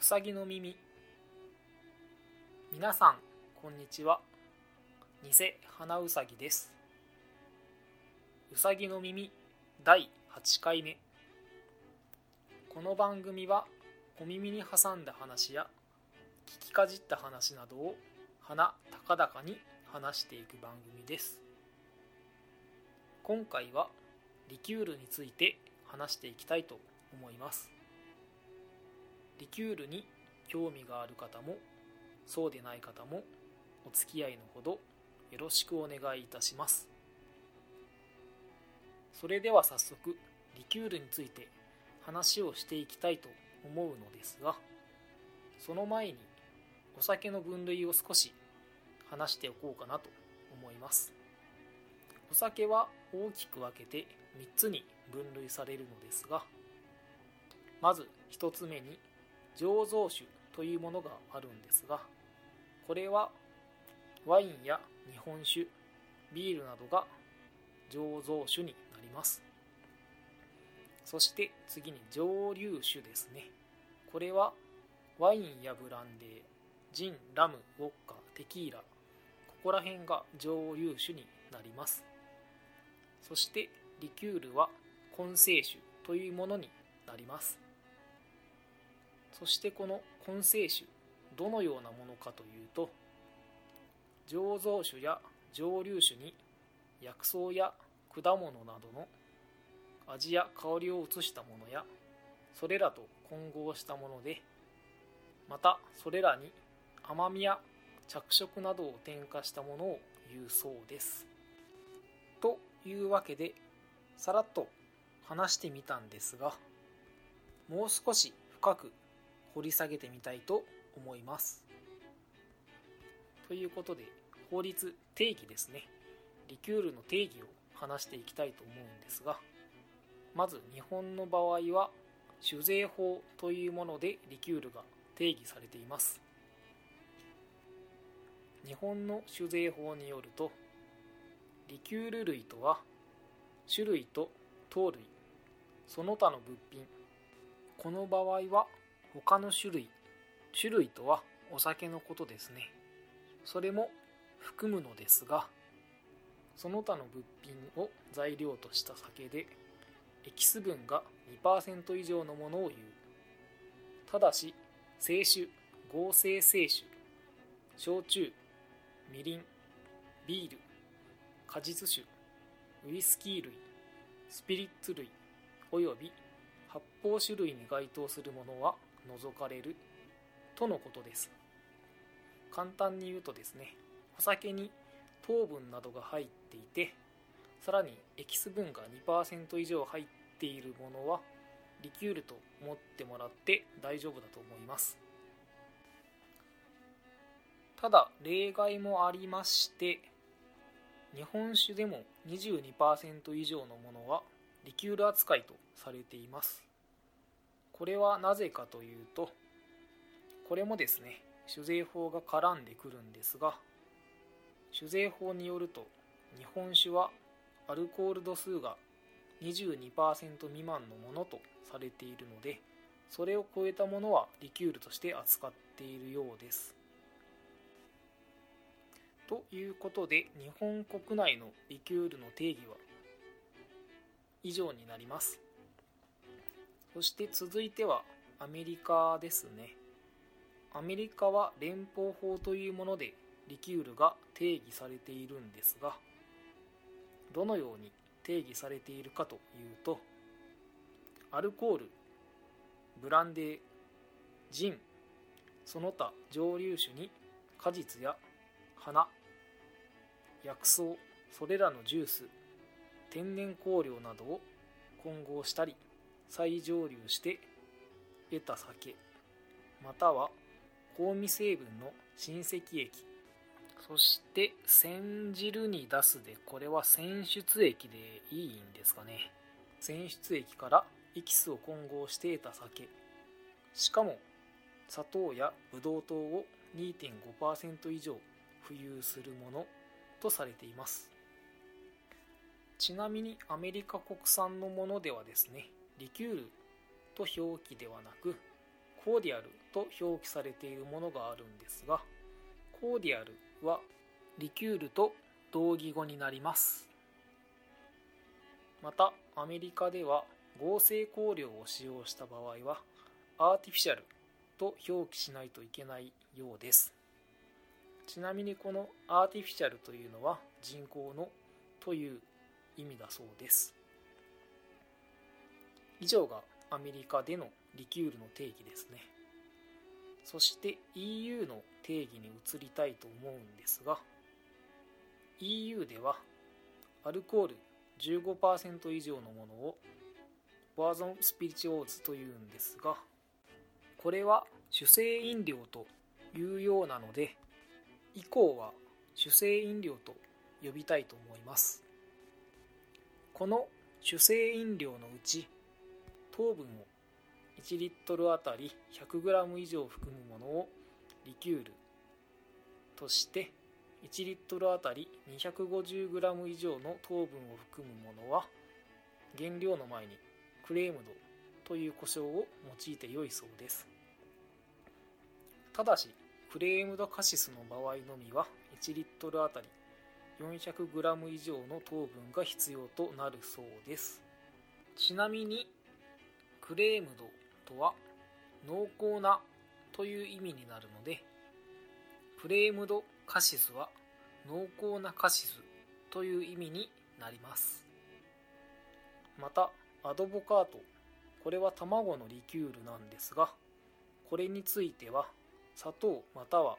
うさぎの耳。皆さんこんにちは。偽花うさぎです。うさぎの耳第8回目。この番組は小耳に挟んだ話や聞きかじった話などを鼻高々に話していく番組です。今回はリキュールについて話していきたいと思います。リキュールに興味がある方もそうでない方もお付き合いのほどよろしくお願いいたします。それでは早速リキュールについて話をしていきたいと思うのですがその前にお酒の分類を少し話しておこうかなと思います。お酒は大きく分けて3つに分類されるのですがまず1つ目に醸造酒というものがあるんですがこれはワインや日本酒ビールなどが醸造酒になります。そして次に蒸留酒ですね。これはワインやブランデージンラムウォッカテキーラここら辺が蒸留酒になります。そしてリキュールは混成酒というものになります。そしてこの混成酒どのようなものかというと醸造酒や蒸留酒に薬草や果物などの味や香りを移したものやそれらと混合したものでまたそれらに甘みや着色などを添加したものを言うそうです。というわけでさらっと話してみたんですがもう少し深く掘り下げてみたいと思います。ということで法律定義ですねリキュールの定義を話していきたいと思うんですがまず日本の場合は酒税法というものでリキュールが定義されています日本の酒税法によるとリキュール類とは種類と糖類その他の物品この場合は他の種類種類とはお酒のことですね。それも含むのですがその他の物品を材料とした酒でエキス分が2%以上のものを言う。ただし清酒合成清酒焼酎みりんビール果実酒ウイスキー類スピリッツ類および発泡酒類に該当するものは除かれるとのことです。簡単に言うとですねお酒に糖分などが入っていてさらにエキス分が2%以上入っているものはリキュールと思ってもらって大丈夫だと思います。ただ例外もありまして日本酒でも22%以上のものはリキュール扱いとされています。これはなぜかというとこれもですね酒税法が絡んでくるんですが酒税法によると日本酒はアルコール度数が22%未満のものとされているのでそれを超えたものはリキュールとして扱っているようです。ということで日本国内のリキュールの定義は以上になります。そして続いてはアメリカですね。アメリカは連邦法というものでリキュールが定義されているんですがどのように定義されているかというとアルコールブランデージンその他蒸留酒に果実や花薬草それらのジュース天然香料などを混合したり再蒸留して得た酒または香味成分の親戚液そして煎じるに出すでこれは選出液でいいんですかね。選出液からエキスを混合して得た酒。しかも砂糖やブドウ糖を2.5%以上浮遊するものとされています。ちなみにアメリカ国産のものではですねリキュールと表記ではなくコーディアルと表記されているものがあるんですがコーディアルはリキュールと同義語になります。またアメリカでは合成香料を使用した場合はアーティフィシャルと表記しないといけないようです。ちなみにこのアーティフィシャルというのは人工のという意味だそうです。以上がアメリカでのリキュールの定義ですね。そして EU の定義に移りたいと思うんですが EU ではアルコール15%以上のものをバーゾンスピリチオーズというんですがこれは主成飲料というようなので以降は主成飲料と呼びたいと思います。この主成飲料のうち糖分を1リットルあたり 100g 以上含むものをリキュールとして1リットルあたり 250g 以上の糖分を含むものは原料の前にクレームドという故障を用いて良いそうです。ただしフレームドカシスの場合のみは1リットルあたり 400g 以上の糖分が必要となるそうです。ちなみにクレームドとは濃厚なという意味になるのでフレームドカシスは濃厚なカシスという意味になります。またアドボカートこれは卵のリキュールなんですがこれについては砂糖または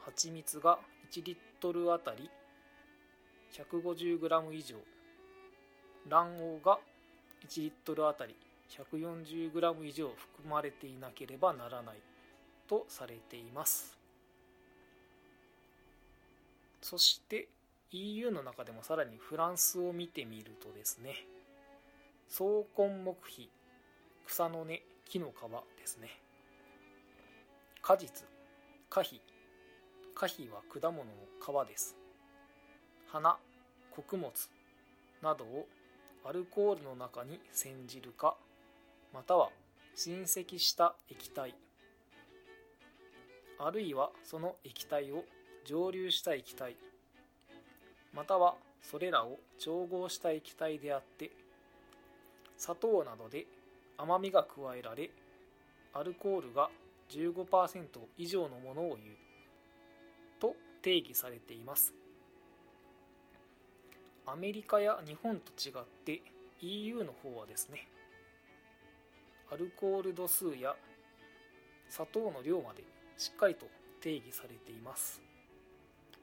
蜂蜜が1リットルあたり 150g 以上卵黄が1リットルあたり 140g 以上含まれていなければならないとされています。そして EU の中でもさらにフランスを見てみるとですね草根木皮草の根木の皮ですね。果実果皮果皮は果物の皮です。花穀物などをアルコールの中に煎じるかまたは浸積した液体。あるいはその液体を蒸留した液体。またはそれらを調合した液体であって砂糖などで甘みが加えられアルコールが15%以上のものを言う。と定義されています。アメリカや日本と違って EU の方はですねアルコール度数や砂糖の量までしっかりと定義されています。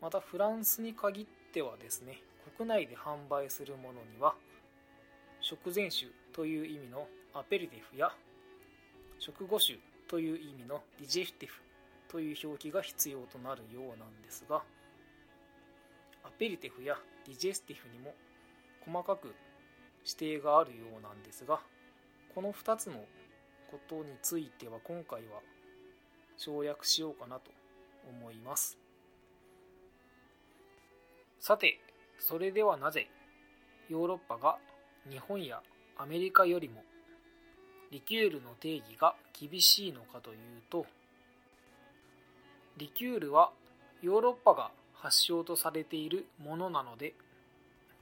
またフランスに限ってはですね国内で販売するものには食前酒という意味のアペリティフや食後酒という意味のディジェフティフという表記が必要となるようなんですがアペリティフやディジェスティフにも細かく指定があるようなんですがこの2つのことについては今回は省略しようかなと思います。さてそれではなぜヨーロッパが日本やアメリカよりもリキュールの定義が厳しいのかというとリキュールはヨーロッパが発祥とされているものなので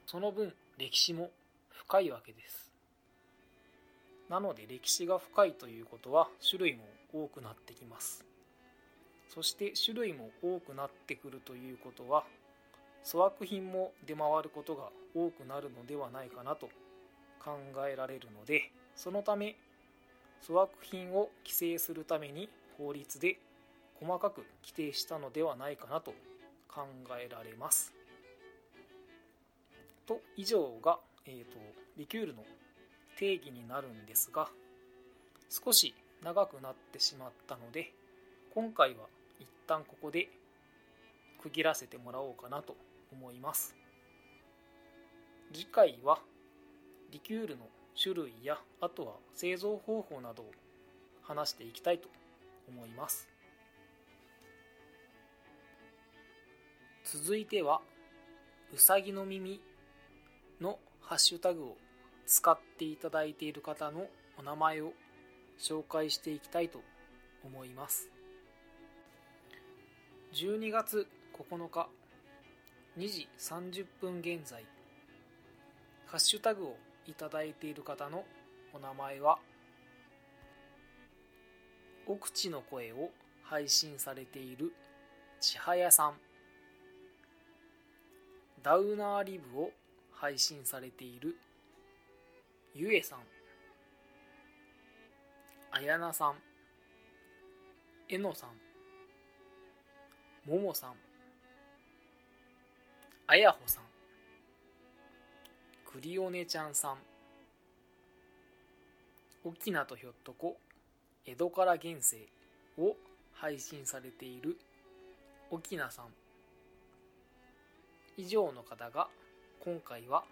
その分歴史も深いわけです。なので歴史が深いということは種類も多くなってきますそして種類も多くなってくるということは粗悪品も出回ることが多くなるのではないかなと考えられるのでそのため粗悪品を規制するために法律で細かく規定したのではないかなと考えられます。と以上が、えーと、リキュールの定義になるんですが少し長くなってしまったので今回は一旦ここで区切らせてもらおうかなと思います。次回はリキュールの種類やあとは製造方法などを話していきたいと思います。続いてはうさぎの耳のハッシュタグを使っていただいている方のお名前を紹介していきたいと思います。12月9日2時30分現在ハッシュタグをいただいている方のお名前は奥地の声を配信されている千早さん。ダウナーリブを配信されているゆえさん。あやなさん。えのさん。ももさん。あやほさん。くりおねちゃんさん。沖縄とひょっとこ。江戸から現世を配信されている沖縄さん。以上の方が今回は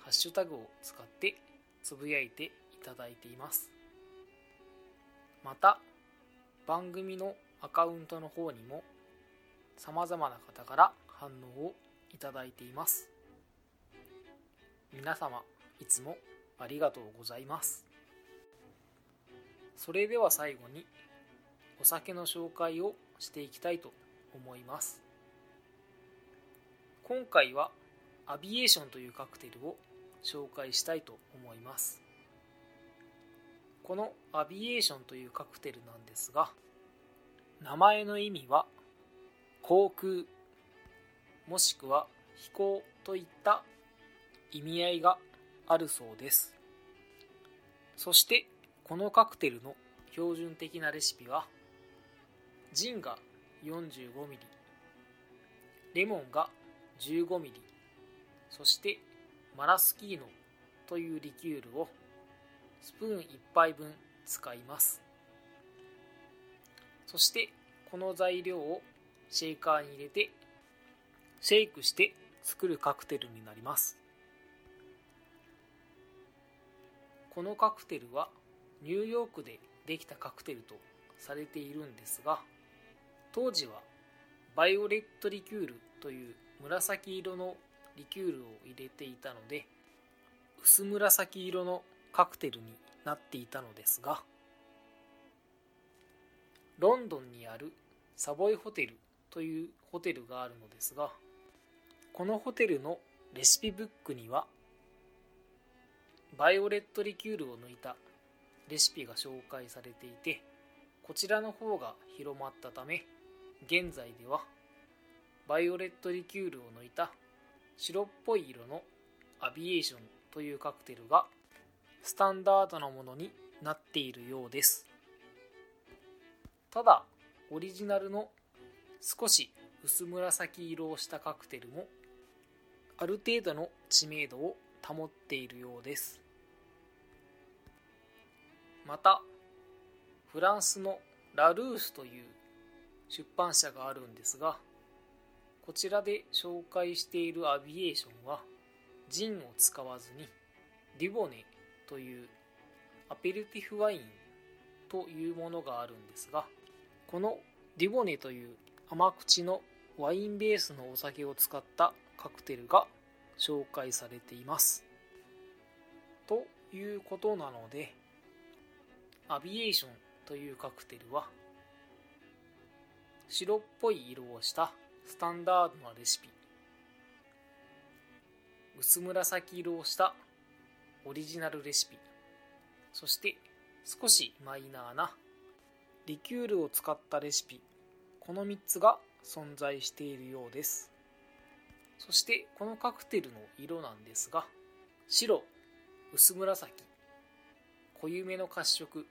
ハッシュタグを使ってつぶやいていただいています。また番組のアカウントの方にも様々な方から反応をいただいています。皆様いつもありがとうございます。それでは最後にお酒の紹介をしていきたいと思います。今回はアビエーションというカクテルを紹介したいと思います。このアビエーションというカクテルなんですが名前の意味は航空もしくは飛行といった意味合いがあるそうです。そしてこのカクテルの標準的なレシピはジンが 45ml レモンが 15ml そしてマラスキーノというリキュールをスプーン1杯分使います。そしてこの材料をシェイカーに入れてシェイクして作るカクテルになります。このカクテルはニューヨークでできたカクテルとされているんですが当時はバイオレットリキュールという紫色のリキュールを入れていたので薄紫色のカクテルになっていたのですがロンドンにあるサボイホテルというホテルがあるのですがこのホテルのレシピブックにはバイオレットリキュールを抜いたレシピが紹介されていてこちらの方が広まったため現在ではバイオレットリキュールを抜いた白っぽい色のアビエーションというカクテルがスタンダードなものになっているようです。ただオリジナルの少し薄紫色をしたカクテルもある程度の知名度を保っているようです。またフランスのラルースという出版社があるんですがこちらで紹介しているアビエーションはジンを使わずにデュボネというアペルティフワインというものがあるんですがこのデュボネという甘口のワインベースのお酒を使ったカクテルが紹介されています。ということなのでアビエーションというカクテルは白っぽい色をしたスタンダードなレシピ。薄紫色をしたオリジナルレシピ。そして少しマイナーなリキュールを使ったレシピ。この3つが存在しているようです。そしてこのカクテルの色なんですが白薄紫濃ゆめの褐色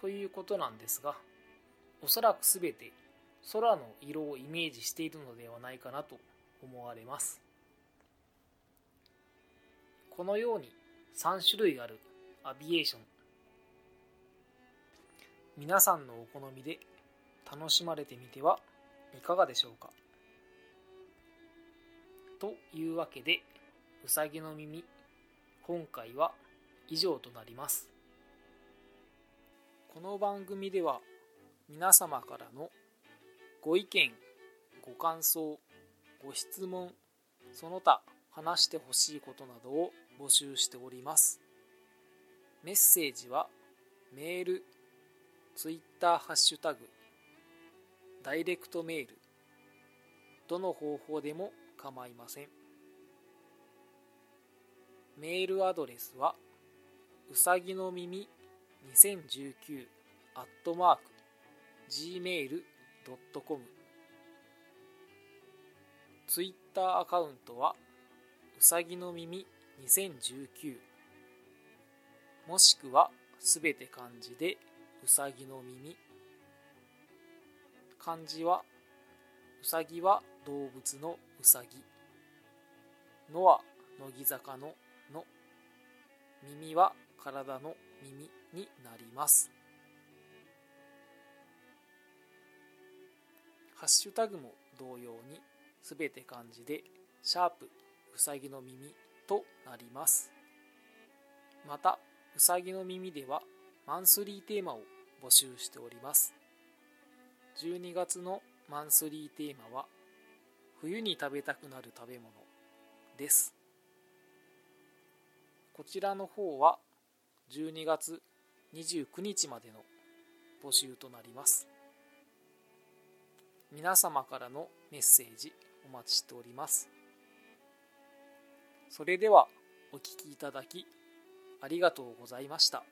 ということなんですがおそらく全て空の色をイメージしているのではないかなと思われます。このように3種類あるアビエーション。皆さんのお好みで楽しまれてみてはいかがでしょうか。というわけでうさぎの耳。今回は以上となります。この番組では皆様からのご意見ご感想ご質問その他話してほしいことなどを募集しております。メッセージはメールツイッターハッシュタグダイレクトメールどの方法でも構いません。メールアドレスはうさぎの耳2019アットマーク gmail.com ツイッターアカウントはうさぎの耳2019もしくはすべて漢字でうさぎの耳。漢字はうさぎは動物のうさぎ。のは乃木坂のの耳は体の耳になります。ハッシュタグも同様にすべて漢字でシャープうさぎの耳となります。またうさぎの耳ではマンスリーテーマを募集しております。12月のマンスリーテーマは冬に食べたくなる食べ物です。こちらの方は12月29日までの募集となります。皆様からのメッセージお待ちしておりますそれではお聴きいただきありがとうございました。